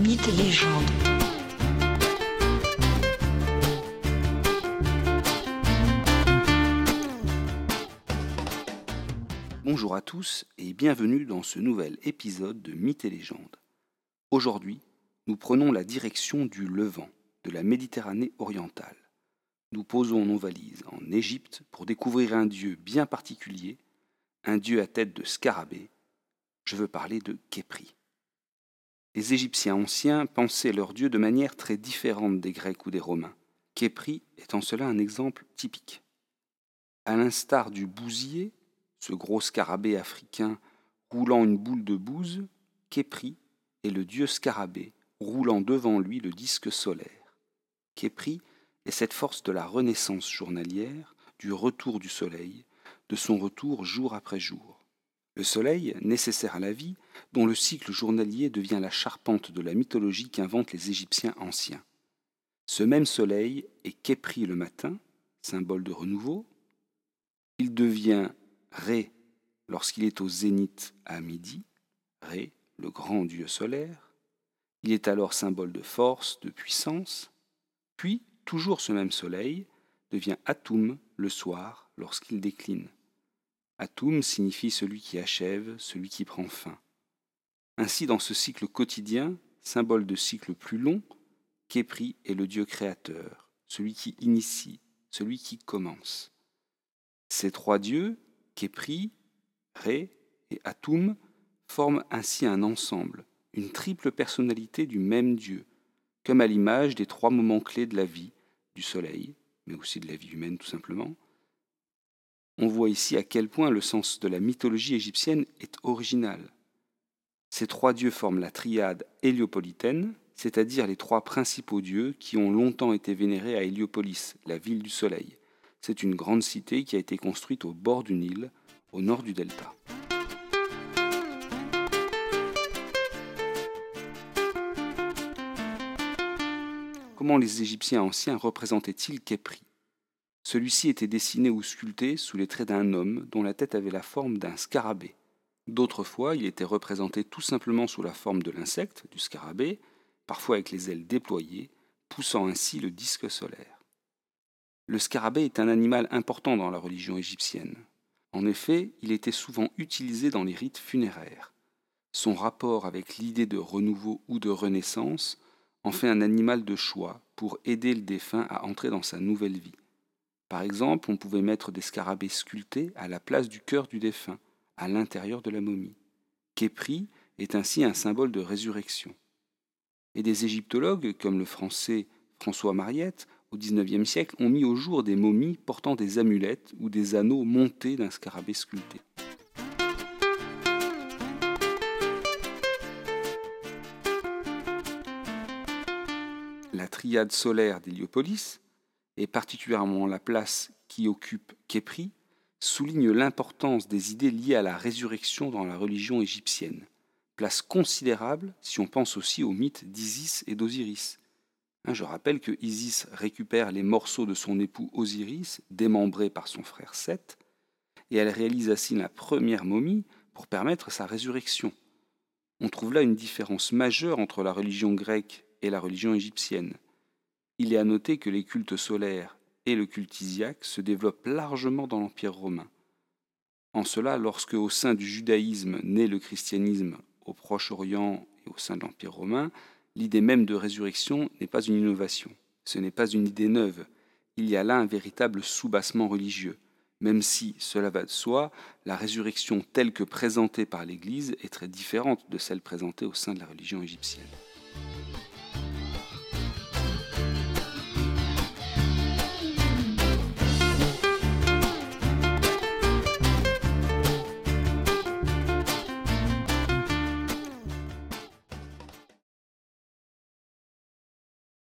Mythes et légendes. Bonjour à tous et bienvenue dans ce nouvel épisode de Mythes et légendes. Aujourd'hui, nous prenons la direction du Levant, de la Méditerranée orientale. Nous posons nos valises en Égypte pour découvrir un dieu bien particulier, un dieu à tête de scarabée. Je veux parler de Képri. Les Égyptiens anciens pensaient leur dieu de manière très différente des Grecs ou des Romains. Képri est en cela un exemple typique. À l'instar du bousier, ce gros scarabée africain roulant une boule de bouse, Képri est le dieu scarabée, roulant devant lui le disque solaire. Képri est cette force de la renaissance journalière, du retour du soleil, de son retour jour après jour. Le soleil, nécessaire à la vie, dont le cycle journalier devient la charpente de la mythologie qu'inventent les Égyptiens anciens. Ce même soleil est Képri le matin, symbole de renouveau. Il devient Ré lorsqu'il est au zénith à midi, Ré, le grand dieu solaire. Il est alors symbole de force, de puissance. Puis, toujours ce même soleil devient Atum le soir lorsqu'il décline. Atum signifie celui qui achève, celui qui prend fin. Ainsi, dans ce cycle quotidien, symbole de cycle plus long, Képri est le Dieu créateur, celui qui initie, celui qui commence. Ces trois dieux, Képri, Ré et Atum, forment ainsi un ensemble, une triple personnalité du même Dieu, comme à l'image des trois moments clés de la vie, du soleil, mais aussi de la vie humaine tout simplement, on voit ici à quel point le sens de la mythologie égyptienne est original. Ces trois dieux forment la triade héliopolitaine, c'est-à-dire les trois principaux dieux qui ont longtemps été vénérés à Héliopolis, la ville du soleil. C'est une grande cité qui a été construite au bord du Nil, au nord du delta. Comment les Égyptiens anciens représentaient-ils Képri celui-ci était dessiné ou sculpté sous les traits d'un homme dont la tête avait la forme d'un scarabée. D'autres fois, il était représenté tout simplement sous la forme de l'insecte, du scarabée, parfois avec les ailes déployées, poussant ainsi le disque solaire. Le scarabée est un animal important dans la religion égyptienne. En effet, il était souvent utilisé dans les rites funéraires. Son rapport avec l'idée de renouveau ou de renaissance en fait un animal de choix pour aider le défunt à entrer dans sa nouvelle vie. Par exemple, on pouvait mettre des scarabées sculptés à la place du cœur du défunt, à l'intérieur de la momie. Képri est ainsi un symbole de résurrection. Et des égyptologues, comme le français François Mariette, au XIXe siècle, ont mis au jour des momies portant des amulettes ou des anneaux montés d'un scarabée sculpté. La triade solaire d'Héliopolis, et particulièrement la place qui occupe Képri, souligne l'importance des idées liées à la résurrection dans la religion égyptienne. Place considérable si on pense aussi au mythe d'Isis et d'Osiris. Hein, je rappelle que Isis récupère les morceaux de son époux Osiris, démembrés par son frère Seth, et elle réalise ainsi la première momie pour permettre sa résurrection. On trouve là une différence majeure entre la religion grecque et la religion égyptienne il est à noter que les cultes solaires et le culte isiaque se développent largement dans l'Empire romain. En cela, lorsque au sein du judaïsme naît le christianisme au Proche-Orient et au sein de l'Empire romain, l'idée même de résurrection n'est pas une innovation, ce n'est pas une idée neuve, il y a là un véritable soubassement religieux, même si, cela va de soi, la résurrection telle que présentée par l'Église est très différente de celle présentée au sein de la religion égyptienne.